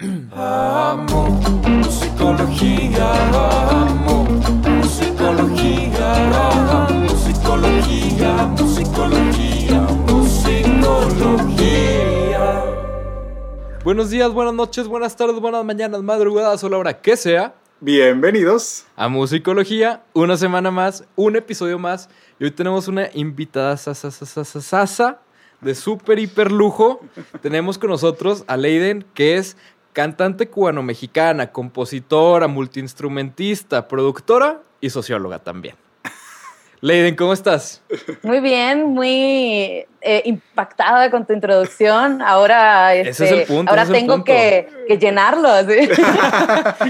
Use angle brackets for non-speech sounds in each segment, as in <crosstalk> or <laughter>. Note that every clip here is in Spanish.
Amo musicología, amo musicología, amo musicología, musicología, musicología. Buenos días, buenas noches, buenas tardes, buenas mañanas, madrugadas o la hora que sea. Bienvenidos. A Musicología, una semana más, un episodio más. Y hoy tenemos una invitada sasa, sasa, sasa, sasa, de súper hiper lujo. tenemos con nosotros a Leiden, que es cantante cubano-mexicana, compositora, multiinstrumentista, productora y socióloga también. <laughs> Leiden, ¿cómo estás? Muy bien, muy eh, impactada con tu introducción. Ahora, Ese es el este, punto, ahora ese es el tengo punto. que, que llenarlo. ¿sí?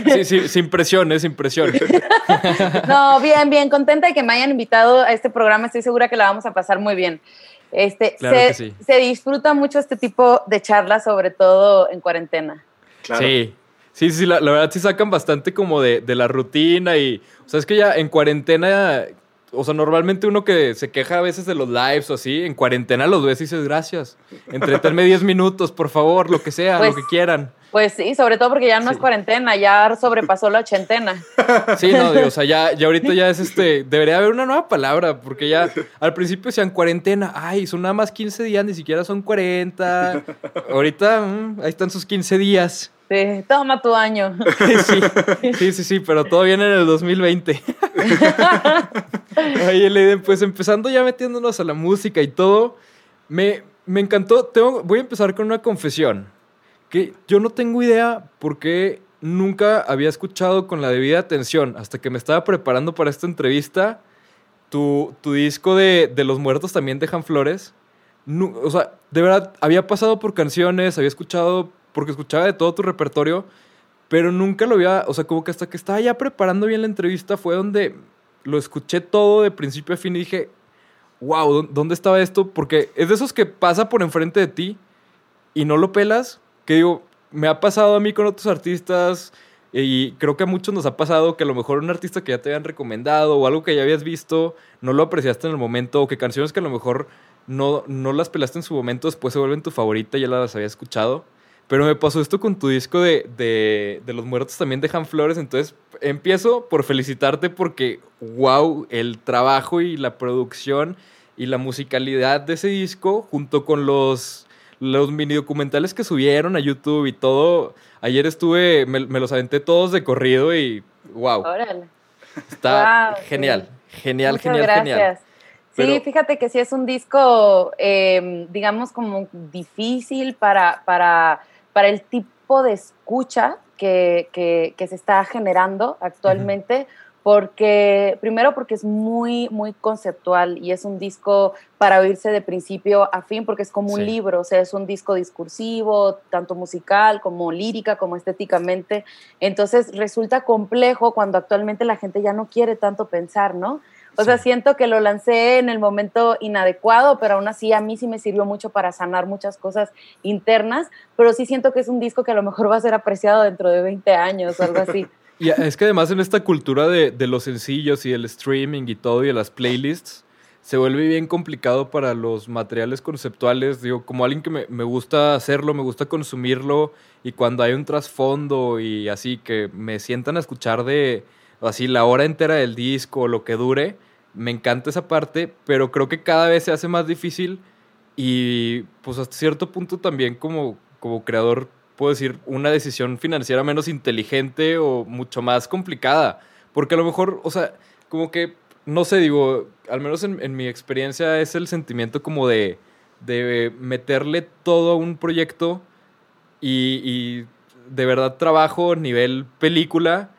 <laughs> Sí, sí, sin presión, eh, sin presión. <laughs> no, bien, bien, contenta de que me hayan invitado a este programa. Estoy segura que la vamos a pasar muy bien. Este, Claro se, que sí. se disfruta mucho este tipo de charlas, sobre todo en cuarentena. Claro. Sí, sí, sí, la, la verdad sí sacan bastante como de, de la rutina y, o sea, es que ya en cuarentena, o sea, normalmente uno que se queja a veces de los lives o así, en cuarentena los ves y dices, gracias, entretenme <laughs> 10 minutos, por favor, lo que sea, Pues- lo que quieran. Pues sí, sobre todo porque ya no Sí. es cuarentena, ya sobrepasó la ochentena. <laughs> Sí, no, digo, o sea, ya, ya ahorita ya es este, debería haber una nueva palabra, porque ya al principio decían cuarentena, ay, son nada más 15 días, ni siquiera son 40, ahorita mm, ahí están sus 15 días. Sí, toma tu año. <laughs> Sí, sí, sí, sí, pero todo viene en el 2020. Oye, Leiden, pues empezando ya metiéndonos a la música y todo, me, me encantó. Tengo, voy a empezar con una confesión. Yo no tengo idea por qué nunca había escuchado con la debida atención hasta que me estaba preparando para esta entrevista. Tu, tu disco de, de Los Muertos también dejan flores. O sea, de verdad, había pasado por canciones, había escuchado, porque escuchaba de todo tu repertorio, pero nunca lo había, o sea, como que hasta que estaba ya preparando bien la entrevista fue donde lo escuché todo de principio a fin y dije, wow, ¿dó- ¿dónde estaba esto? Porque es de esos que pasa por enfrente de ti y no lo pelas, que digo, me ha pasado a mí con otros artistas y creo que a muchos nos ha pasado que a lo mejor un artista que ya te habían recomendado o algo que ya habías visto, no lo apreciaste en el momento o que canciones que a lo mejor no, no las pelaste en su momento, después se vuelven tu favorita, ya las había escuchado. Pero me pasó esto con tu disco de, de, de Los Muertos también dejan flores. Entonces empiezo por felicitarte porque, wow, el trabajo y la producción y la musicalidad de ese disco, junto con los, los mini documentales que subieron a YouTube y todo. Ayer estuve, me, me los aventé todos de corrido y, wow, Órale. está Wow, sí. genial. Genial, Muchas genial, gracias. genial. Sí, fíjate que sí es un disco, eh, digamos, como difícil para, para, para el tipo de escucha que, que- que se está generando actualmente, porque primero porque es muy, muy conceptual y es un disco para oírse de principio a fin, porque es como un libro, o sea, es un disco discursivo, tanto musical como lírica, como estéticamente. Entonces resulta complejo cuando actualmente la gente ya no quiere tanto pensar, ¿no? O sea, Sí. siento que lo lancé en el momento inadecuado, pero aún así a mí sí me sirvió mucho para sanar muchas cosas internas, pero sí siento que es un disco que a lo mejor va a ser apreciado dentro de 20 años o algo así. <laughs> Es que además en esta cultura de, de los sencillos y del streaming y todo y las playlists, se vuelve bien complicado para los materiales conceptuales. Digo, como alguien que me, me gusta hacerlo, me gusta consumirlo y cuando hay un trasfondo y así que me sientan a escuchar de así la hora entera del disco lo que dure, me encanta esa parte, pero creo que cada vez se hace más difícil y pues hasta cierto punto también como, como creador puedo decir una decisión financiera menos inteligente o mucho más complicada. Porque a lo mejor, o sea, como que, no sé, digo, al menos en, mi experiencia es el sentimiento como de, de meterle todo a un proyecto y, de verdad trabajo nivel película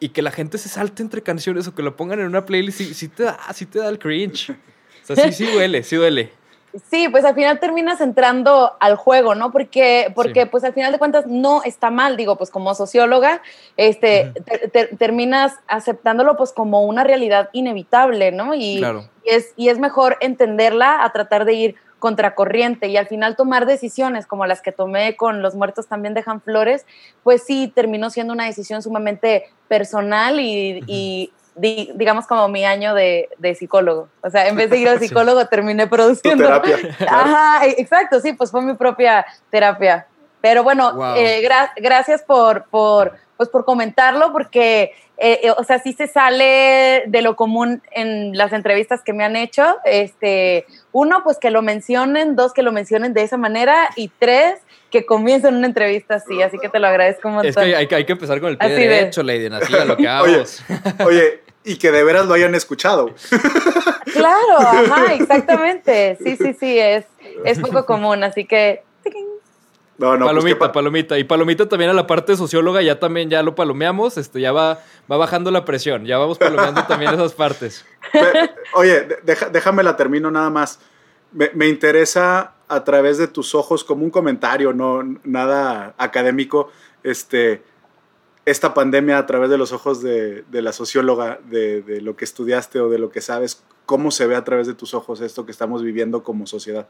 y que la gente se salte entre canciones o que lo pongan en una playlist y sí te da, sí te da el cringe. O sea, sí, sí duele, sí duele. Sí, pues al final terminas entrando al juego, ¿no? Porque, porque Sí. pues al final de cuentas no está mal, digo, pues como socióloga, este, ter- terminas aceptándolo pues como una realidad inevitable, ¿no? Y, Claro. y es, y es mejor entenderla a tratar de ir contracorriente y al final tomar decisiones como las que tomé con Los Muertos también dejan flores, pues sí, terminó siendo una decisión sumamente personal y, y di- digamos como mi año de, de psicólogo. O sea, en vez de ir al <laughs> Sí. psicólogo terminé produciendo. terapia, claro. <laughs> Ajá, e- exacto, sí, pues fue mi propia terapia. Pero bueno, Wow. eh, gra- gracias por, por, pues por comentarlo, porque, eh, eh, o sea, sí se sale de lo común en las entrevistas que me han hecho. Este, uno, pues que lo mencionen, dos, que lo mencionen de esa manera, y tres, que comiencen una entrevista así. Así que te lo agradezco un montón. Es que hay, hay que- empezar con el pie Así de- derecho, Leiden, así a lo que <laughs> Oye, vamos. <laughs> oye, y que de veras lo hayan escuchado. <laughs> Claro, ajá, exactamente. Sí, sí, sí, es, es poco común, así que... No, no, pues, palomita, palomita. Y palomita también a la parte socióloga, ya también ya lo palomeamos, este, ya va, va bajando la presión, ya vamos palomeando también esas partes. Oye, de- deja- déjame la termino nada más. Me, me interesa a través de tus ojos como un comentario, no nada académico, este, esta pandemia a través de los ojos de, de la socióloga, de, de lo que estudiaste o de lo que sabes, cómo se ve a través de tus ojos esto que estamos viviendo como sociedad.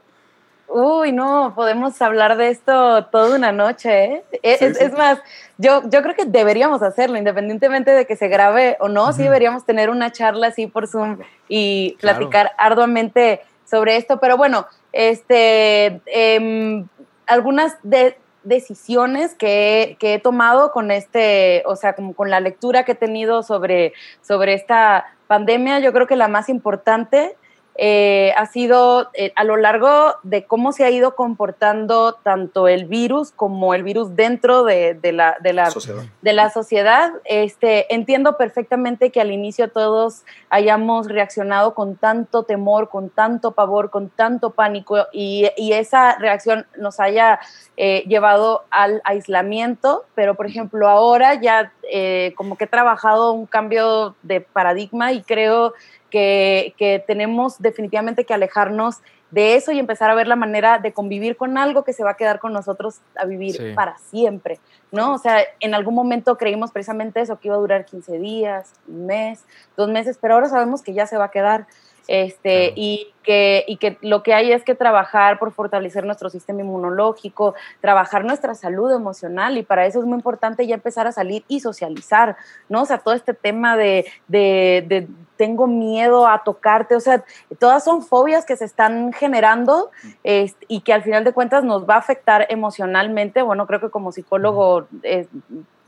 Uy, no, podemos hablar de esto toda una noche, ¿eh? Es, Sí, es- sí. es más, yo, yo creo que deberíamos hacerlo, independientemente de que se grabe o no, sí deberíamos tener una charla así por Zoom y Claro. platicar arduamente sobre esto. Pero bueno, este, em, algunas de- decisiones que, que he tomado con este, o sea, como con la lectura que he tenido sobre, sobre esta pandemia, yo creo que la más importante eh, ha sido eh, a lo largo de cómo se ha ido comportando tanto el virus como el virus dentro de, de la, de, la, Sociedad. de la sociedad. Este, entiendo perfectamente que al inicio todos hayamos reaccionado con tanto temor, con tanto pavor, con tanto pánico y, y esa reacción nos haya eh, llevado al aislamiento, pero por ejemplo ahora ya eh, como que he trabajado un cambio de paradigma y creo que, que tenemos definitivamente que alejarnos de eso y empezar a ver la manera de convivir con algo que se va a quedar con nosotros a vivir Sí. para siempre, ¿no? O sea, en algún momento creímos precisamente eso, que iba a durar 15 días, un mes, dos meses, pero ahora sabemos que ya se va a quedar. Este, Claro. y, que, y que lo que hay es que trabajar por fortalecer nuestro sistema inmunológico, trabajar nuestra salud emocional y para eso es muy importante ya empezar a salir y socializar, ¿no? O sea, todo este tema de, de, de tengo miedo a tocarte, o sea, todas son fobias que se están generando este, y que al final de cuentas nos va a afectar emocionalmente. Bueno, creo que como psicólogo eh,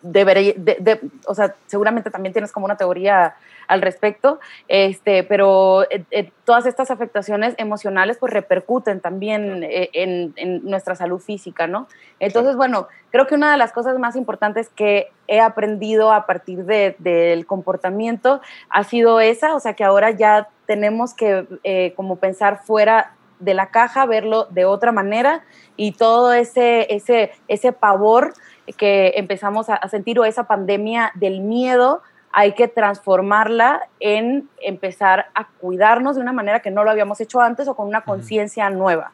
debería, de- de- o sea, seguramente también tienes como una teoría al respecto, este, pero eh, eh, todas estas afectaciones emocionales pues repercuten también eh, en, en nuestra salud física, ¿no? Entonces, bueno, creo que una de las cosas más importantes que he aprendido a partir de- del comportamiento ha sido esa, o sea, que ahora ya tenemos que como pensar fuera de la caja, verlo de otra manera y todo ese, ese, ese pavor que empezamos a, a sentir o esa pandemia del miedo, hay que transformarla en empezar a cuidarnos de una manera que no lo habíamos hecho antes o con una conciencia nueva.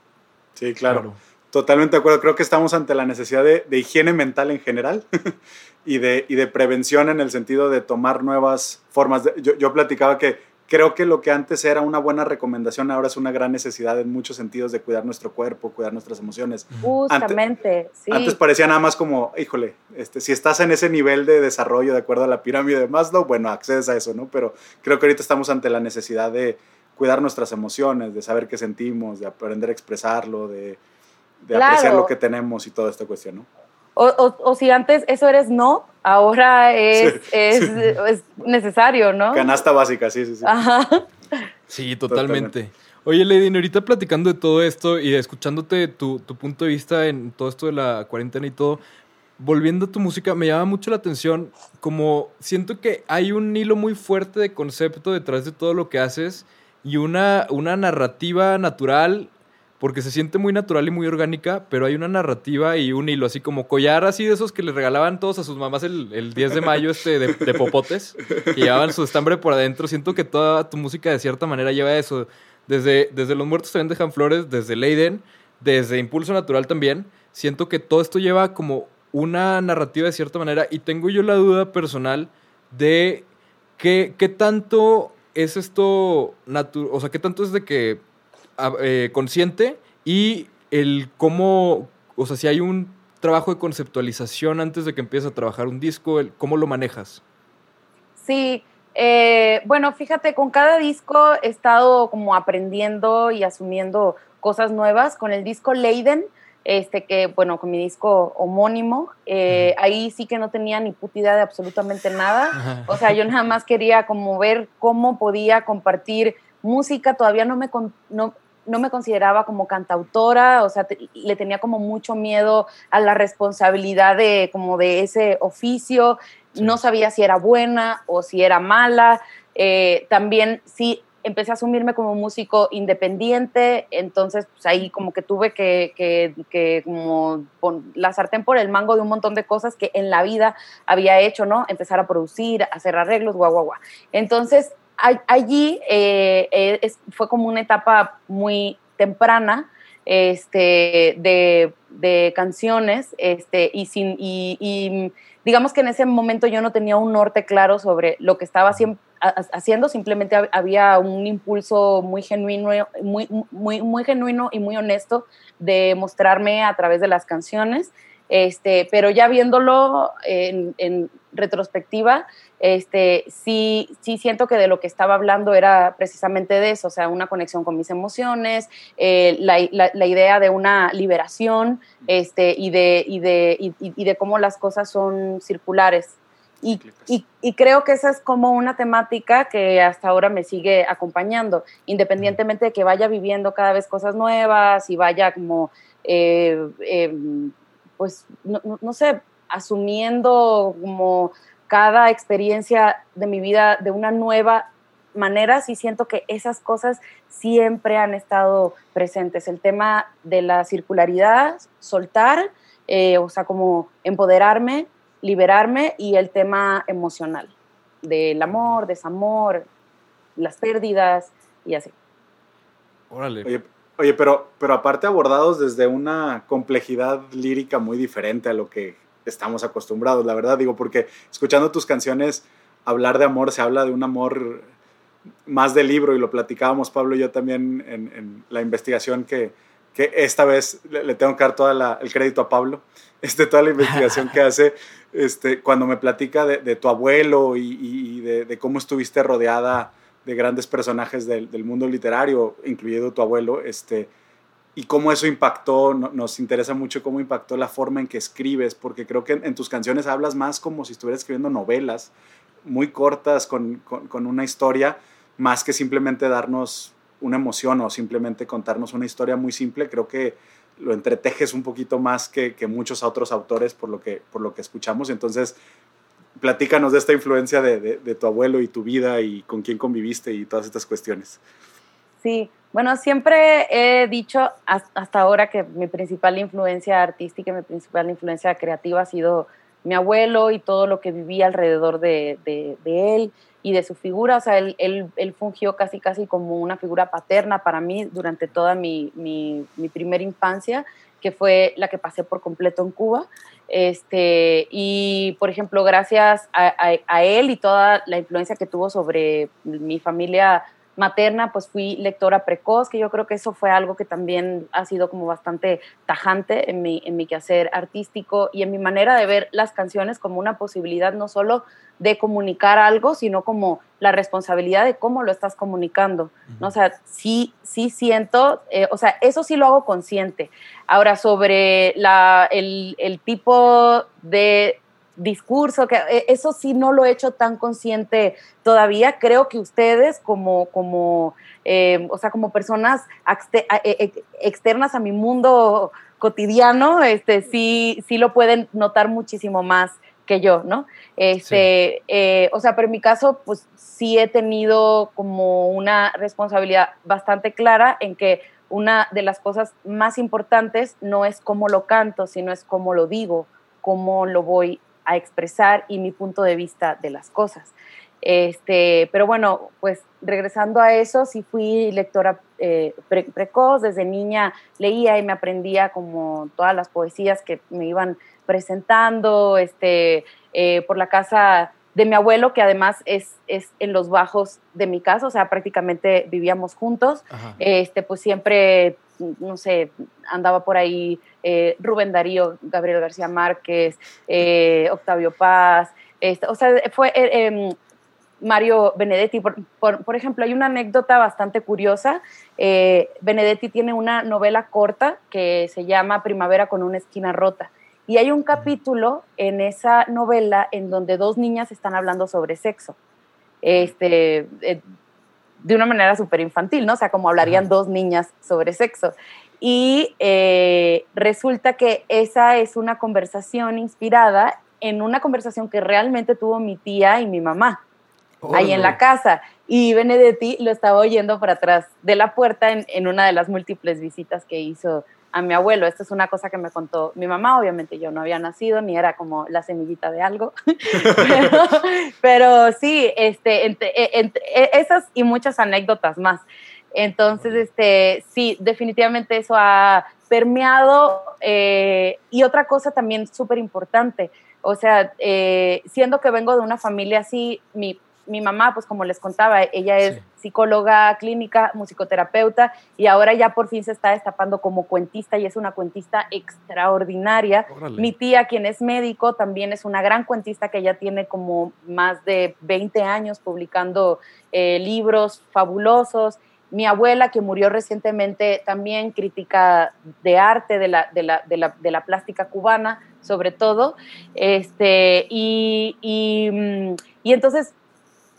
Sí, claro. Totalmente de acuerdo. Creo que estamos ante la necesidad de, de higiene mental en general <laughs> y, de, y de prevención en el sentido de tomar nuevas formas. de- yo, yo platicaba que creo que lo que antes era una buena recomendación ahora es una gran necesidad en muchos sentidos de cuidar nuestro cuerpo, cuidar nuestras emociones. Justamente, sí. Antes parecía nada más como, híjole, este, si estás en ese nivel de desarrollo de acuerdo a la pirámide de Maslow, bueno, accedes a eso, ¿no? Pero creo que ahorita estamos ante la necesidad de cuidar nuestras emociones, de saber qué sentimos, de aprender a expresarlo, de, de Claro. apreciar lo que tenemos y toda esta cuestión, ¿no? O, o- o si antes eso eres no, ahora es, Sí, <laughs> es, sí. es necesario, ¿no? Canasta básica, sí, sí, sí. Ajá. Sí, totalmente. Oye, Lady, ahorita platicando de todo esto y escuchándote tu, tu punto de vista en todo esto de la cuarentena y todo, volviendo a tu música, me llama mucho la atención, como siento que hay un hilo muy fuerte de concepto detrás de todo lo que haces y una, una narrativa natural, porque se siente muy natural y muy orgánica, pero hay una narrativa y un hilo, así como collar así de esos que le regalaban todos a sus mamás el, el 10 de mayo este de, popotes, que llevaban su estambre por adentro. Siento que toda tu música de cierta manera lleva eso. Desde, desde Los Muertos también dejan flores, desde Leiden, desde Impulso Natural también. Siento que todo esto lleva como una narrativa de cierta manera y tengo yo la duda personal de qué, qué tanto es esto, natu- o sea, qué tanto es de que eh, consciente y el cómo, o sea, si hay un trabajo de conceptualización antes de que empieces a trabajar un disco, el, cómo lo manejas. Sí, eh, bueno, fíjate, con cada disco he estado como aprendiendo y asumiendo cosas nuevas. Con el disco Leiden este que, bueno, con mi disco homónimo, eh, ahí sí que no tenía ni puta idea de absolutamente nada. O sea, yo nada más quería como ver cómo podía compartir música, todavía no me, no, no me consideraba como cantautora, o sea, le tenía como mucho miedo a la responsabilidad de como de ese oficio, no sabía si era buena o si era mala, eh, también sí empecé a asumirme como músico independiente, entonces pues ahí como que tuve que, que, como la sartén por el mango de un montón de cosas que en la vida había hecho, ¿no? Empezar a producir, hacer arreglos, guau, guau, guau. Entonces allí eh, eh, fue como una etapa muy temprana este, de, de canciones este, y, sin, y, digamos que en ese momento yo no tenía un norte claro sobre lo que estaba haciendo, simplemente había un impulso muy genuino, muy, muy, muy genuino y muy honesto de mostrarme a través de las canciones. Este, pero ya viéndolo en retrospectiva, este, sí, sí siento que de lo que estaba hablando era precisamente de eso, o sea, una conexión con mis emociones, eh, la, la, idea de una liberación este, y, de, y, de, y, de cómo las cosas son circulares. Y, y, creo que esa es como una temática que hasta ahora me sigue acompañando, independientemente de que vaya viviendo cada vez cosas nuevas y vaya como, eh, em, pues, no, no, sé, asumiendo como cada experiencia de mi vida de una nueva manera, sí siento que esas cosas siempre han estado presentes. El tema de la circularidad, soltar, eh, o sea, como empoderarme, liberarme y el tema emocional, del amor, desamor, las pérdidas y así. Órale. Oye, oye, pero, pero aparte abordados desde una complejidad lírica muy diferente a lo que estamos acostumbrados, la verdad, digo, porque escuchando tus canciones, hablar de amor se habla de un amor más de libro y lo platicábamos Pablo y yo también en, la investigación que, que, esta vez le, tengo que dar todo el crédito a Pablo, <laughs> este, toda la investigación que hace este, cuando me platica de, tu abuelo y, de, cómo estuviste rodeada de grandes personajes del, del, mundo literario, incluido tu abuelo, este, y cómo eso impactó, nos interesa mucho cómo impactó la forma en que escribes, porque creo que en, tus canciones hablas más como si estuvieras escribiendo novelas muy cortas con, con, una historia, más que simplemente darnos una emoción o simplemente contarnos una historia muy simple. Creo que lo entretejes un poquito más que, que muchos otros autores por lo que, por lo que escuchamos. Entonces, platícanos de esta influencia de, de, de tu abuelo y tu vida y con quién conviviste y todas estas cuestiones. Sí, bueno, siempre he dicho hasta ahora que mi principal influencia artística, mi principal influencia creativa ha sido mi abuelo y todo lo que viví alrededor de, él y de su figura. O sea, él, él, fungió casi, casi como una figura paterna para mí durante toda mi, mi, primera infancia, que fue la que pasé por completo en Cuba. Este, y, por ejemplo, gracias a él y toda la influencia que tuvo sobre mi familia materna, pues fui lectora precoz, que yo creo que eso fue algo que también ha sido como bastante tajante en mi, en mi quehacer artístico y en mi manera de ver las canciones como una posibilidad no solo de comunicar algo, sino como la responsabilidad de cómo lo estás comunicando. ¿no? O sea, sí, sí siento, eh, o sea, eso sí lo hago consciente. Ahora, sobre la, el, el tipo de discurso, que eh, eso sí no lo he hecho tan consciente todavía. Creo que ustedes como, como, eh, o sea, como personas eh, externas a mi mundo cotidiano, este, sí, sí lo pueden notar muchísimo más que yo, ¿no? Este, o sea, pero en mi caso, pues sí he tenido como una responsabilidad bastante clara en que una de las cosas más importantes no es cómo lo canto, sino es cómo lo digo, cómo lo voy a expresar y mi punto de vista de las cosas. Este, pero bueno, pues regresando a eso, sí fui lectora eh, precoz, desde niña leía y me aprendía como todas las poesías que me iban presentando, este, eh, por la casa de mi abuelo, que además es, es en los bajos de mi casa, o sea, prácticamente vivíamos juntos, este, pues siempre, no sé, andaba por ahí eh, Rubén Darío, Gabriel García Márquez, eh, Octavio Paz, este, o sea, fue, eh, em, Mario Benedetti. Por, por- por ejemplo, hay una anécdota bastante curiosa. Benedetti tiene una novela corta que se llama Primavera con una esquina rota. Y hay un capítulo en esa novela en donde dos niñas están hablando sobre sexo. Este, eh, de una manera súper infantil, ¿no? O sea, como hablarían dos niñas sobre sexo. Y eh, resulta que esa es una conversación inspirada en una conversación que realmente tuvo mi tía y mi mamá ahí en la casa. Y Benedetti lo estaba oyendo por atrás de la puerta en, en una de las múltiples visitas que hizo a mi abuelo. Esto es una cosa que me contó mi mamá. Obviamente yo no había nacido ni era como la semillita de algo. <laughs> pero, pero sí, este, entre- e- entre- e- esas y muchas anécdotas más. Entonces, este, sí, definitivamente eso ha permeado. eh, y otra cosa también súper importante, o sea, eh, siendo que vengo de una familia así, mi, mi mamá, pues como les contaba, ella es Sí. psicóloga clínica, musicoterapeuta, y ahora ya por fin se está destapando como cuentista y es una cuentista extraordinaria. Órale. Mi tía, quien es médico, también es una gran cuentista que ya tiene como más de 20 años publicando eh, libros fabulosos. Mi abuela, que murió recientemente, también crítica de arte, de la, de la, de la, de la plástica cubana, sobre todo. Este, y, y, mm, y entonces,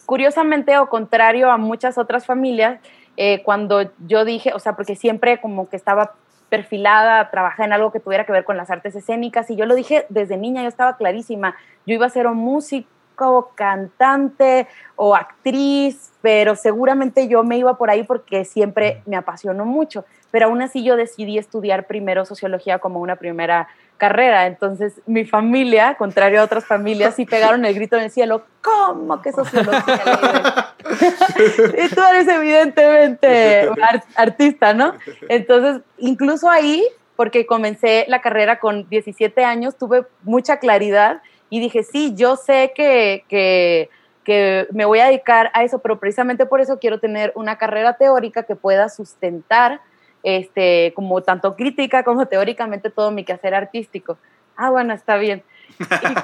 curiosamente, o contrario a muchas otras familias, eh, cuando yo dije, o sea, porque siempre como que estaba perfilada a trabajar en algo que tuviera que ver con las artes escénicas, y yo lo dije desde niña, yo estaba clarísima, yo iba a ser un músico, cantante o actriz, pero seguramente yo me iba por ahí porque siempre me apasionó mucho, pero aún así yo decidí estudiar primero sociología como una primera carrera, entonces mi familia, contrario a otras familias, sí pegaron el grito en el cielo, ¿cómo que sociología? Leire?" y tú eres evidentemente ar- artista, ¿no? Entonces, incluso ahí, porque comencé la carrera con 17 años, tuve mucha claridad y dije, sí, yo sé que, que, que me voy a dedicar a eso, pero precisamente por eso quiero tener una carrera teórica que pueda sustentar este, como tanto crítica como teóricamente todo mi quehacer artístico. Ah, bueno, está bien.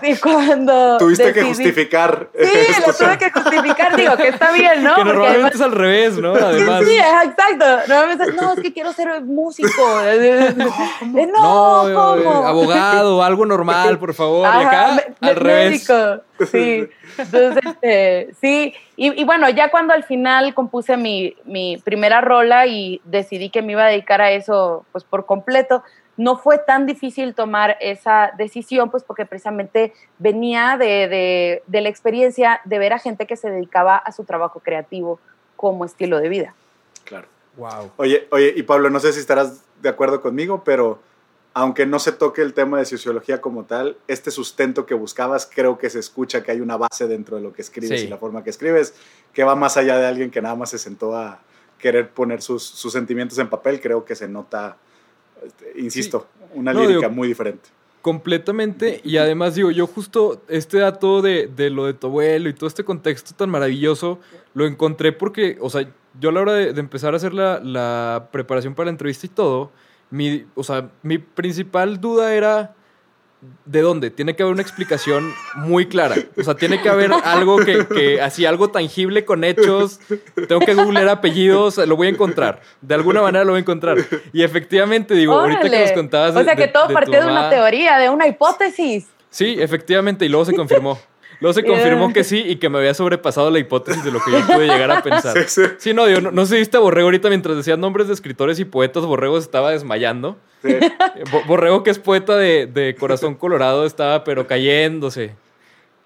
Y, <laughs> y cuando Tuviste que justificar. Sí, lo tuve que justificar, digo, que está bien, ¿no? que normalmente además- es al revés, ¿no? Además. Sí, sí, exacto. Normalmente, no, es que quiero ser músico. <laughs> No, No, eh, ¿cómo? abogado, algo normal, por favor. y Ajá, acá, me- al revés. médico, Sí. Entonces, este, sí. Y, y bueno, ya cuando al final compuse mi, mi primera rola y decidí que me iba a dedicar a eso, pues por completo, no fue tan difícil tomar esa decisión, pues porque precisamente venía de, de, de la experiencia de ver a gente que se dedicaba a su trabajo creativo como estilo de vida. Claro. Wow. Oye, oye, y Pablo, no sé si estarás de acuerdo conmigo, pero aunque no se toque el tema de sociología como tal, este sustento que buscabas, creo que se escucha que hay una base dentro de lo que escribes Sí. y la forma que escribes, que va más allá de alguien que nada más se sentó a querer poner sus, sus sentimientos en papel, creo que se nota, este, insisto, una No, lírica digo- muy diferente. Completamente. Y además, digo, yo justo este dato de, de lo de tu abuelo y todo este contexto tan maravilloso lo encontré porque, o sea, yo a la hora de, de empezar a hacer la, la preparación para la entrevista y todo, mi, o sea, mi principal duda era. ¿De dónde? Tiene que haber una explicación muy clara. O sea, tiene que haber algo que, que así, algo tangible con hechos. Tengo que googlear apellidos, lo voy a encontrar. De alguna manera lo voy a encontrar. Y efectivamente, digo, ahorita que nos contabas. O sea, que todo tu partió de una teoría, de una hipótesis. Sí, efectivamente, y luego se confirmó. Luego se confirmó que sí y que me había sobrepasado la hipótesis de lo que yo pude llegar a <laughs> pensar. Sí, sí. Sí, no, digo, no, no sé si viste a Borrego ahorita mientras decían nombres de escritores y poetas, Borrego se estaba desmayando. Sí. Eh, Bo- Borrego, que es poeta de, de Corazón Colorado, estaba pero cayéndose.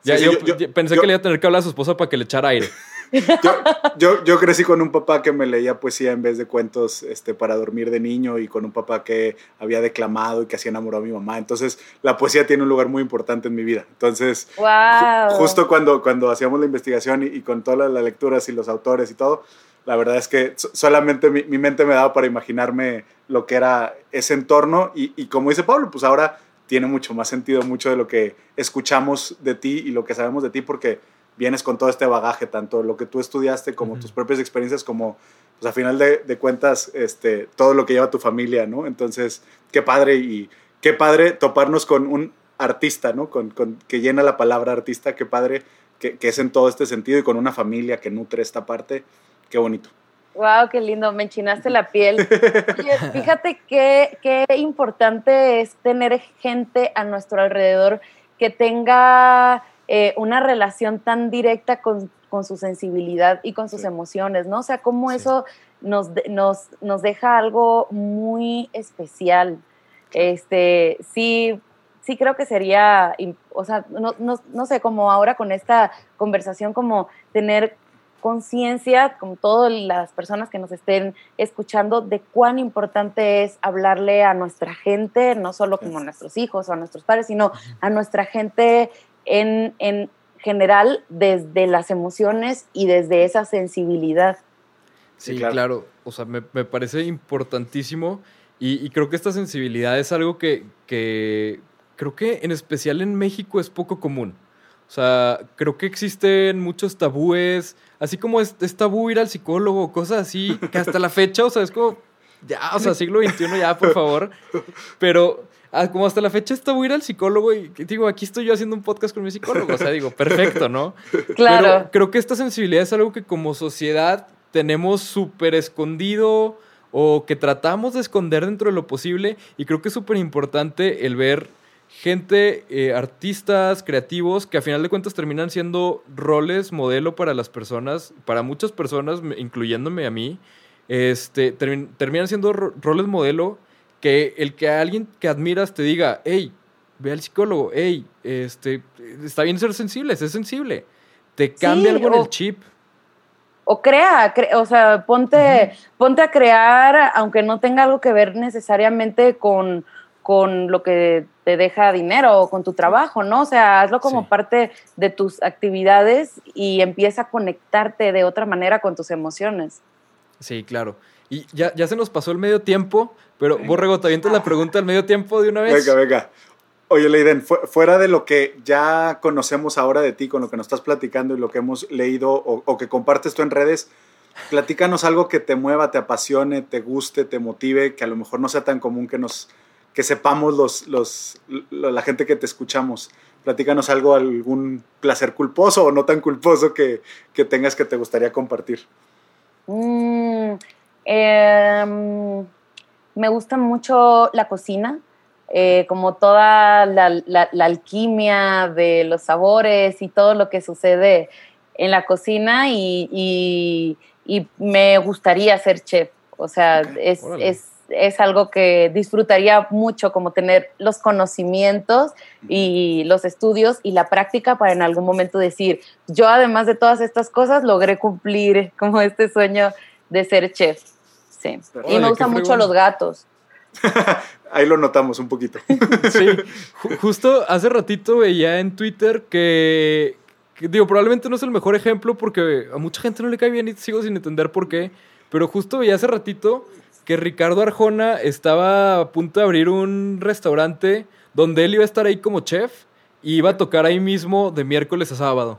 Ya, Sí, sí, yo, yo- yo- pensé yo- que le iba a tener que hablar a su esposa para que le echara aire. Yo, yo, yo crecí con un papá que me leía poesía en vez de cuentos este, para dormir de niño y con un papá que había declamado y que así enamoró a mi mamá. Entonces, la poesía tiene un lugar muy importante en mi vida. Entonces, ¡Wow! ju- justo cuando, cuando hacíamos la investigación y, y con todas las, las lecturas y los autores y todo, la verdad es que so- solamente mi, mi mente me daba para imaginarme lo que era ese entorno y, y como dice Pablo, pues ahora tiene mucho más sentido mucho de lo que escuchamos de ti y lo que sabemos de ti porque vienes con todo este bagaje, tanto lo que tú estudiaste como tus propias experiencias, como pues a final de, de cuentas este, todo lo que lleva tu familia, ¿no? Entonces, qué padre y qué padre toparnos con un artista, ¿no? Con, con- que llena la palabra artista, qué padre que, que es en todo este sentido y con una familia que nutre esta parte. Qué bonito. Wow, qué lindo, me enchinaste la piel. <laughs> Oye, fíjate qué, qué importante es tener gente a nuestro alrededor que tenga eh, una relación tan directa con, con, su sensibilidad y con sus Sí. emociones, ¿no? O sea, cómo Sí. eso nos, nos, nos deja algo muy especial. Este, sí, sí creo que sería, o sea, no, no, no sé, como ahora con esta conversación, como tener conciencia, con todas las personas que nos estén escuchando, de cuán importante es hablarle a nuestra gente, no solo como a nuestros hijos o a nuestros padres, sino a nuestra gente en, en general desde las emociones y desde esa sensibilidad. Sí, Sí, claro. claro. O sea, me, me parece importantísimo y, y creo que esta sensibilidad es algo que, que creo que en especial en México es poco común. O sea, creo que existen muchos tabúes, así como es, es tabú ir al psicólogo, cosas así, que hasta la fecha, o sea, es como, ya, o sea, siglo XXI, ya, por favor. Pero ah, como hasta la fecha es tabú ir al psicólogo y digo, aquí estoy yo haciendo un podcast con mi psicólogo, o sea, digo, perfecto, ¿no? <laughs> Claro. Pero creo que esta sensibilidad es algo que como sociedad tenemos súper escondido o que tratamos de esconder dentro de lo posible y creo que es súper importante el ver gente, eh, artistas, creativos, que a final de cuentas terminan siendo roles modelo para las personas, para muchas personas, me- incluyéndome a mí, este, termin- terminan siendo ro- roles modelo que el que alguien que admiras te diga, hey, ve al psicólogo, hey, este, está bien ser sensible, sé sensible. Te cambia Sí, algo en el chip. O crea, cre- o sea, ponte, ponte a crear, aunque no tenga algo que ver necesariamente con, con lo que te deja dinero o con tu trabajo, ¿no? O sea, hazlo como Sí. parte de tus actividades y empieza a conectarte de otra manera con tus emociones. Sí, claro. Y ya, ya se nos pasó el medio tiempo, pero Venga. Borrego, ¿te avientas la pregunta al medio tiempo de una vez? Venga, venga. Oye, Leiden, fu- fuera de lo que ya conocemos ahora de ti, con lo que nos estás platicando y lo que hemos leído o, o que compartes tú en redes, platícanos algo que te mueva, te apasione, te guste, te motive, que a lo mejor no sea tan común que nos que sepamos los, los, lo- la gente que te escuchamos. Platícanos algo, algún placer culposo o no tan culposo que, que tengas que te gustaría compartir. Mm, em, me gusta mucho la cocina, eh, como toda la, la- la alquimia de los sabores y todo lo que sucede en la cocina y, y- y me gustaría ser chef. O sea, es, es, es algo que disfrutaría mucho, como tener los conocimientos y los estudios y la práctica para en algún momento decir, yo además de todas estas cosas logré cumplir como este sueño de ser chef. Sí. y me gustan mucho los gatos. <laughs> Ahí lo notamos un poquito. <laughs> Sí, ju- <laughs> justo hace ratito veía en Twitter que, que, digo, probablemente no es el mejor ejemplo porque a mucha gente no le cae bien y sigo sin entender por qué, pero justo veía hace ratito que Ricardo Arjona estaba a punto de abrir un restaurante donde él iba a estar ahí como chef y iba a tocar ahí mismo de miércoles a sábado.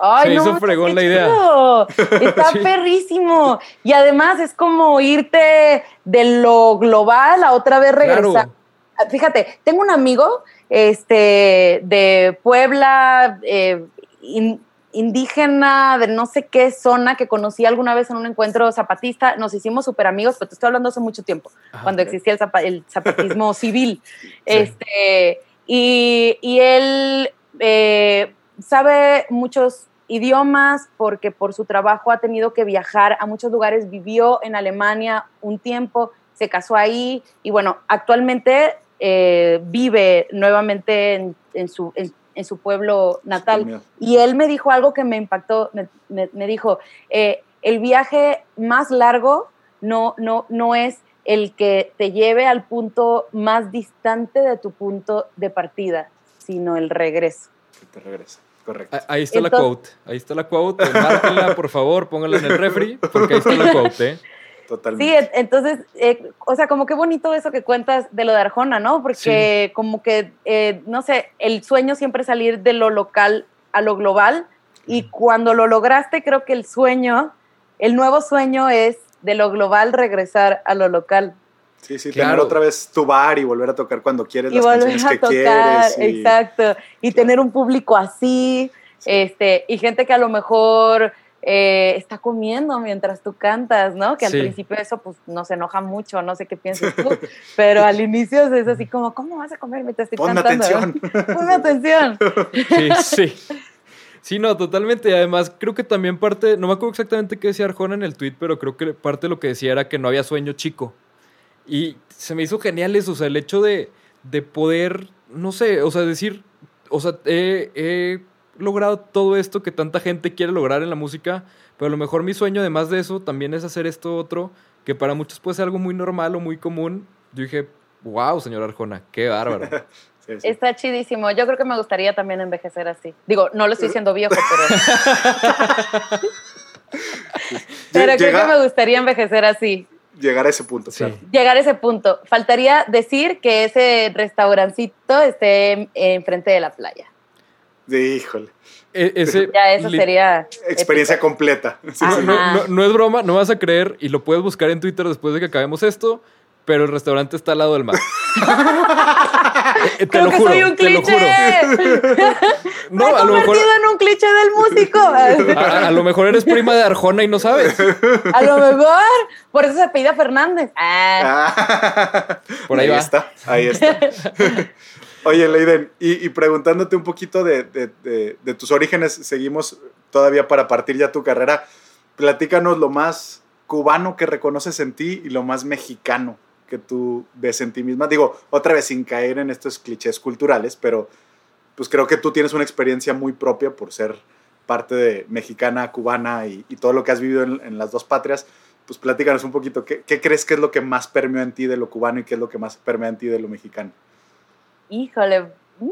Ay, Se no, hizo fregón la idea. chido. Está <laughs> Sí. perrísimo. Y además es como irte de lo global a otra vez regresar. Claro. Fíjate, tengo un amigo este, de Puebla, eh, in- indígena, de no sé qué zona, que conocí alguna vez en un encuentro zapatista. Nos hicimos súper amigos, pero te estoy hablando hace mucho tiempo, Ajá. cuando existía el zapatismo <laughs> civil. Este, y, y él eh, sabe muchos idiomas porque por su trabajo ha tenido que viajar a muchos lugares, vivió en Alemania un tiempo, se casó ahí y bueno, actualmente eh, vive nuevamente en, en su, en- en su pueblo natal. Y él me dijo algo que me impactó, me, me- me dijo, eh, el viaje más largo no, no, no es el que te lleve al punto más distante de tu punto de partida, sino el regreso. Que te regresa. Correcto. Ah, Ahí está la quote, ahí está la quote, márquenla por favor, pónganla en el refri, porque ahí está la quote, ¿eh? Totalmente. Sí, en- entonces, eh, o sea, como qué bonito eso que cuentas de lo de Arjona, ¿no? Porque como que, eh, no sé, el sueño siempre es salir de lo local a lo global y cuando lo lograste, creo que el sueño, el nuevo sueño es de lo global regresar a lo local. Sí, sí, Claro. tener otra vez tu bar y volver a tocar cuando quieres y las volver canciones a que tocar, quieres. y- exacto, y tener un público así, Este, y gente que a lo mejor eh, está comiendo mientras tú cantas, ¿no? Que al Sí. principio eso pues nos enoja mucho, no sé qué piensas tú, pero al inicio es así como, ¿cómo vas a comer mientras estoy Ponme cantando? atención. <laughs> Ponme atención. Sí, sí. Sí, no, totalmente. Y además, creo que también parte, no me acuerdo exactamente qué decía Arjona en el tweet, pero creo que parte de lo que decía era que no había sueño chico. Y se me hizo genial eso, o sea, el hecho de, de poder, no sé, o sea, decir, o sea, he, he logrado todo esto que tanta gente quiere lograr en la música, pero a lo mejor mi sueño, además de eso, también es hacer esto otro, que para muchos puede ser algo muy normal o muy común. Yo dije, wow, señor Arjona, qué bárbaro. <laughs> Sí, sí. Está chidísimo. Yo creo que me gustaría también envejecer así. Digo, no lo estoy diciendo viejo, pero, <laughs> <laughs> pero creo Llega- que me gustaría envejecer así. Llegar a ese punto, Sí. claro. Llegar a ese punto. Faltaría decir que ese restaurancito esté enfrente de la playa. Sí, híjole. E- ese Ya eso sería... Experiencia épico. completa. Sí. No- no es broma, no vas a creer y lo puedes buscar en Twitter después de que acabemos esto, pero el restaurante está al lado del mar. <laughs> Eh, te Creo lo que juro, soy un te lo cliché. juro. <laughs> Me No, he a lo mejor en un cliché del músico. <laughs> a, a lo mejor eres prima de Arjona y no sabes. A lo mejor. Por eso se apellida Fernández. Ah, Ah. Por ahí va. está, ahí está. Oye, Leiden, y, y preguntándote un poquito de, de- de- de tus orígenes, seguimos todavía para partir ya tu carrera. Platícanos lo más cubano que reconoces en ti y lo más mexicano que tú ves en ti misma. Digo, otra vez sin caer en estos clichés culturales, pero pues creo que tú tienes una experiencia muy propia por ser parte de mexicana, cubana y, y todo lo que has vivido en, en las dos patrias. Pues platícanos un poquito, ¿qué, qué crees que es lo que más permeó en ti de lo cubano y qué es lo que más permea en ti de lo mexicano? híjole. Mm.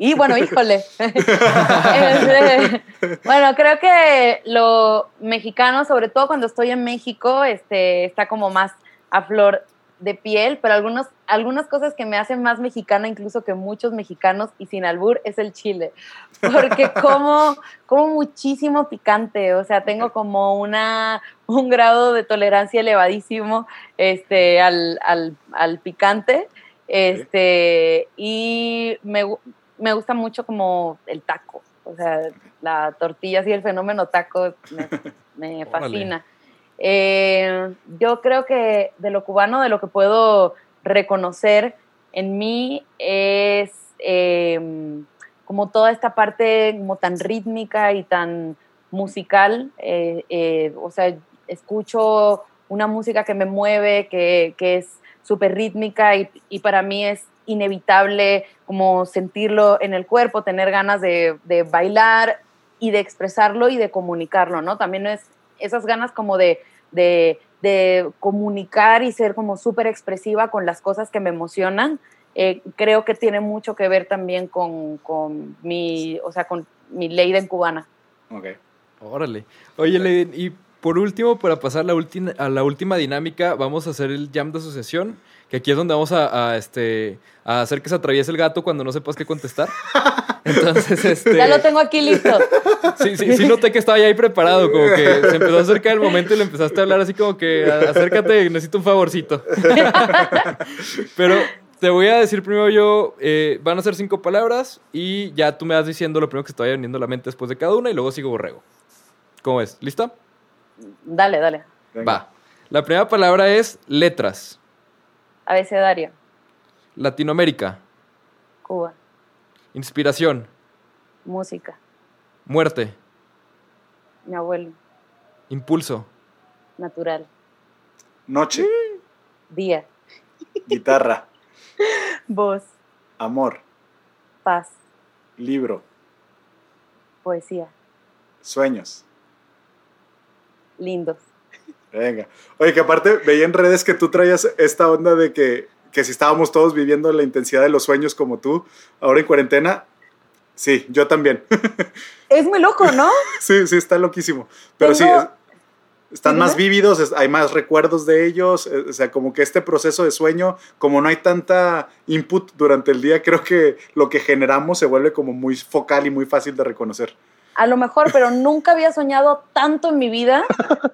Y bueno, híjole. <laughs> Este, bueno, creo que lo mexicano, sobre todo cuando estoy en México, este, está como más a flor de piel, pero algunos, algunas cosas que me hacen más mexicana incluso que muchos mexicanos y sin albur es el chile, porque <laughs> como, como muchísimo picante, o sea, tengo como una, un grado de tolerancia elevadísimo este, al, al, al picante, este, y me, me gusta mucho como el taco, o sea, la tortilla, así el fenómeno taco me, me <laughs> Órale. Eh, yo creo que de lo cubano, de lo que puedo reconocer en mí es eh, como toda esta parte como tan rítmica y tan musical. eh, eh, o sea, escucho una música que me mueve, que, que es súper rítmica y, y para mí es inevitable como sentirlo en el cuerpo, tener ganas de, de bailar y de expresarlo y de comunicarlo, ¿no? También es esas ganas como de, de, de comunicar y ser como súper expresiva con las cosas que me emocionan, eh, creo que tiene mucho que ver también con, con mi, o sea, con mi Leiden cubana. Ok. Órale. Oye, Leiden, y por último, para pasar la última, a la última dinámica, vamos a hacer el jam de asociación, que aquí es donde vamos a, a, este, a hacer que se atraviese el gato cuando no sepas qué contestar. <laughs> Entonces, este... Ya lo tengo aquí listo. Sí, sí, sí noté que estaba ya ahí preparado, como que se empezó a acercar el momento y le empezaste a hablar así como que "A- acércate, necesito un favorcito. <laughs> Pero te voy a decir primero yo, eh, van a ser cinco palabras y ya tú me vas diciendo lo primero que se te vaya viniendo a la mente después de cada una y luego sigo borrego. ¿Cómo es? ¿Lista? Dale, dale. Venga. Va. La primera palabra es letras. Abecedario, Latinoamérica. Cuba, Inspiración. música, Muerte. mi abuelo, Impulso. natural, Noche, día, guitarra, <laughs> voz, amor, paz, libro, poesía, sueños. lindos. Venga. Oye, que aparte veía en redes que tú traías esta onda de que, que si estábamos todos viviendo la intensidad de los sueños como tú, ahora en cuarentena, sí, yo también. <laughs> Es muy loco, ¿no? sí, sí, está loquísimo. Pero sí, Tengo- están ¿Sí, más vívidos, hay más recuerdos de ellos, eh, o sea, como que este proceso de sueño, como no hay tanta input durante el día, creo que lo que generamos se vuelve como muy focal y muy fácil de reconocer. A lo mejor, pero <laughs> nunca había soñado tanto en mi vida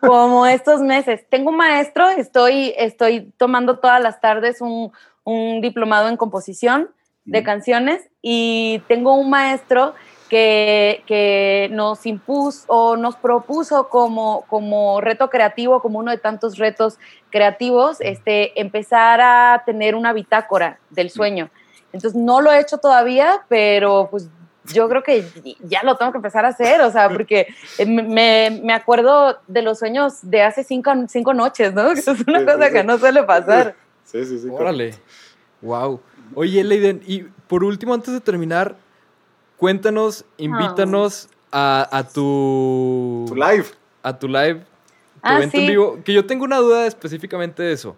como estos meses. Tengo un maestro, estoy, estoy tomando todas las tardes un, un diplomado en composición de canciones y tengo un maestro que, que nos impuso o nos propuso como, como reto creativo, como uno de tantos retos creativos, este, empezar a tener una bitácora del sueño. Entonces no lo he hecho todavía, pero pues yo creo que ya lo tengo que empezar a hacer, o sea, porque me, me acuerdo de los sueños de hace cinco, cinco noches, ¿no? Eso es una Sí, cosa sí, que sí. no suele pasar. Sí, sí, sí. Órale. Wow. Oye, Leiden, y por último, antes de terminar, cuéntanos, invítanos a, a tu, Tu live. a tu live, tu Ah, evento en vivo, que yo tengo una duda específicamente de eso.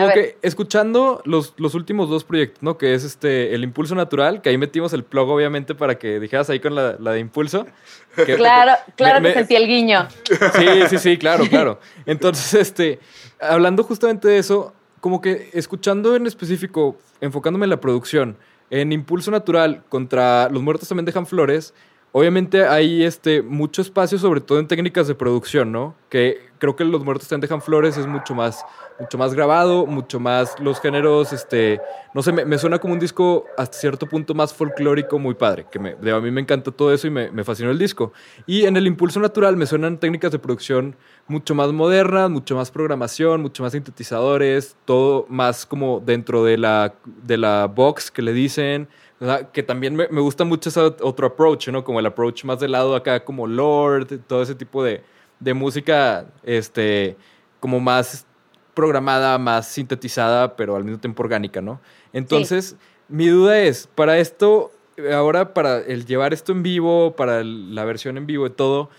Como que escuchando los, los últimos dos proyectos, ¿no? Que es este El Impulso Natural, que ahí metimos el plug, obviamente, para que dijeras ahí con la, la de Impulso. Que- <laughs> Claro, claro me- que sentí el guiño. Sí, sí, sí, claro, claro. Entonces, este, hablando justamente de eso, como que escuchando en específico, enfocándome en la producción, en Impulso Natural contra Los Muertos también dejan flores, obviamente hay este, mucho espacio, sobre todo en técnicas de producción, ¿no? Que creo que Los Muertos también dejan flores es mucho más, mucho más grabado, mucho más los géneros, este, no sé, me, me suena como un disco hasta cierto punto más folclórico, muy padre, que me, de- a mí me encanta todo eso y me, me fascinó el disco. Y en el Impulso Natural me suenan técnicas de producción mucho más modernas, mucho más programación, mucho más sintetizadores, todo más como dentro de la, de la box que le dicen. O sea, que también me, me gusta mucho ese otro approach, ¿no? Como el approach más del lado acá, como Lord, todo ese tipo de, de música, este, como más programada, más sintetizada, pero al mismo tiempo orgánica, ¿no? Entonces, mi duda es, para esto, ahora para el llevar esto en vivo, para la versión en vivo de todo,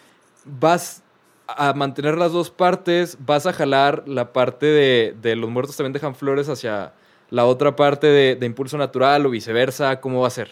vas a mantener las dos partes, vas a jalar la parte de, de los muertos también dejan flores hacia la otra parte de, de impulso natural o viceversa, ¿cómo va a ser?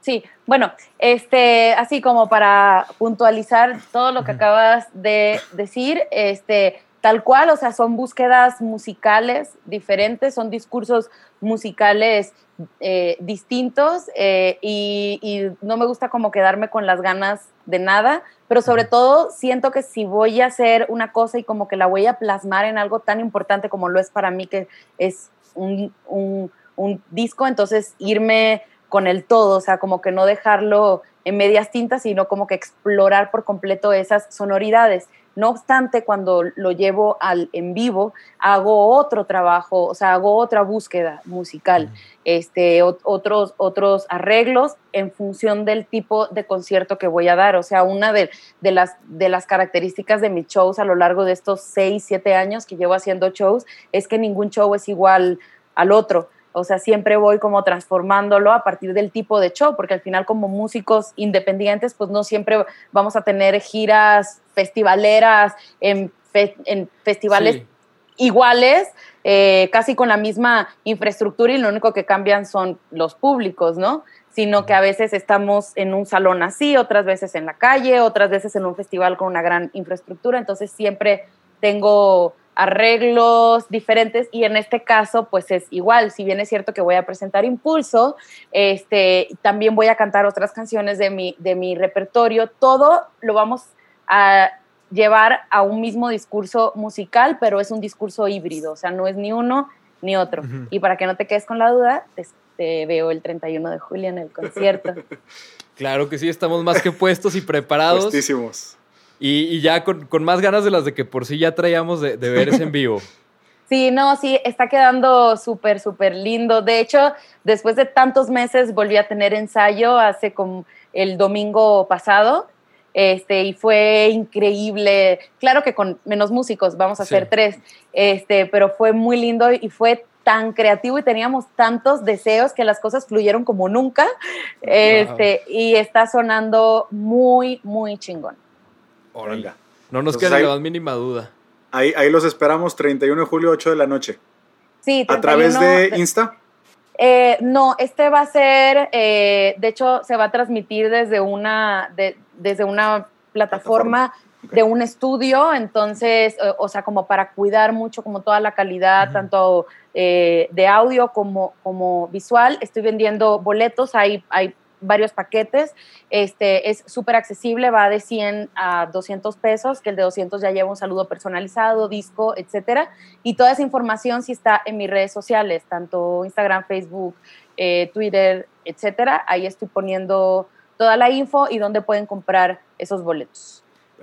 Sí, bueno, este, así como para puntualizar todo lo que acabas de decir, este, tal cual, o sea, son búsquedas musicales diferentes, son discursos musicales eh, distintos eh, y, y no me gusta como quedarme con las ganas de nada, pero sobre todo siento que si voy a hacer una cosa y como que la voy a plasmar en algo tan importante como lo es para mí, que es un, un, un disco, entonces irme con el todo, o sea, como que no dejarlo en medias tintas, sino como que explorar por completo esas sonoridades. No obstante, cuando lo llevo al en vivo, hago otro trabajo, o sea, hago otra búsqueda musical, este, ot- otros, otros arreglos en función del tipo de concierto que voy a dar. O sea, una de, de las, de las características de mis shows a lo largo de estos seis, siete años que llevo haciendo shows es que ningún show es igual al otro. O sea, siempre voy como transformándolo a partir del tipo de show, porque al final como músicos independientes, pues no siempre vamos a tener giras festivaleras en, fe- en festivales Sí. iguales, eh, casi con la misma infraestructura y lo único que cambian son los públicos, ¿no? Sino que a veces estamos en un salón así, otras veces en la calle, otras veces en un festival con una gran infraestructura, entonces siempre tengo arreglos diferentes y en este caso pues es igual, si bien es cierto que voy a presentar Impulso, este, también voy a cantar otras canciones de mi, de mi repertorio, todo lo vamos a llevar a un mismo discurso musical, pero es un discurso híbrido, o sea, no es ni uno ni otro. Y para que no te quedes con la duda, te, te veo el 31 de julio en el concierto. <laughs> Claro que sí, estamos más que puestos y preparados. Puestísimos. Y, y ya con, con más ganas de las de que por sí ya traíamos de, de ver ese en vivo. <laughs> Sí, no, sí, está quedando súper, súper lindo. De hecho, después de tantos meses volví a tener ensayo hace como el domingo pasado. Este, y fue increíble. Claro que con menos músicos, vamos a Sí. hacer tres, este, pero fue muy lindo y fue tan creativo y teníamos tantos deseos que las cosas fluyeron como nunca. Este, y está sonando muy, muy chingón. Venga. No nos queda la más mínima duda. Ahí, ahí los esperamos 31 de julio, 8 de la noche. Sí, A través 31 de Insta. Eh, no, este va a ser, eh, de hecho, se va a transmitir desde una, de- desde una plataforma, de un estudio, entonces, eh, o sea, como para cuidar mucho como toda la calidad, tanto eh, de audio como, como visual. Estoy vendiendo boletos, hay, hay varios paquetes, este, es súper accesible, va de 100 a 200 pesos, que el de 200 ya lleva un saludo personalizado, disco, etcétera. Y toda esa información sí está en mis redes sociales, tanto Instagram, Facebook, eh, Twitter, etcétera. Ahí estoy poniendo toda la info y dónde pueden comprar esos boletos.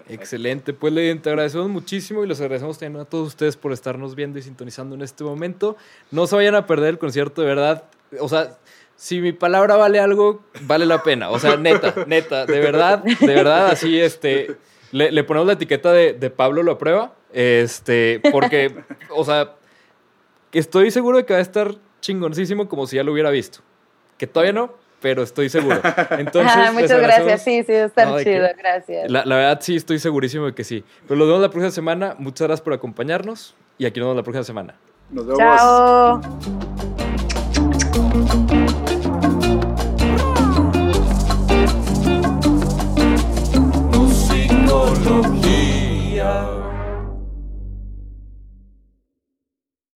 Excelente, pues le te agradecemos muchísimo y los agradecemos también a todos ustedes por estarnos viendo y sintonizando en este momento. No se vayan a perder el concierto, de verdad. O sea, si mi palabra vale algo, vale la pena. O sea, neta, neta, de verdad, de verdad, así, este, le, le ponemos la etiqueta de, de Pablo lo aprueba, este, porque, o sea, estoy seguro de que va a estar chingoncísimo como si ya lo hubiera visto. Que todavía no, pero estoy seguro. Entonces, Ah, muchas gracias, sí, sí, estar No, ¿de chido, gracias. La, la verdad, sí, estoy segurísimo de que sí. Pero nos vemos la próxima semana. Muchas gracias por acompañarnos y aquí nos vemos la próxima semana. Nos vemos. Chao. Oh yeah.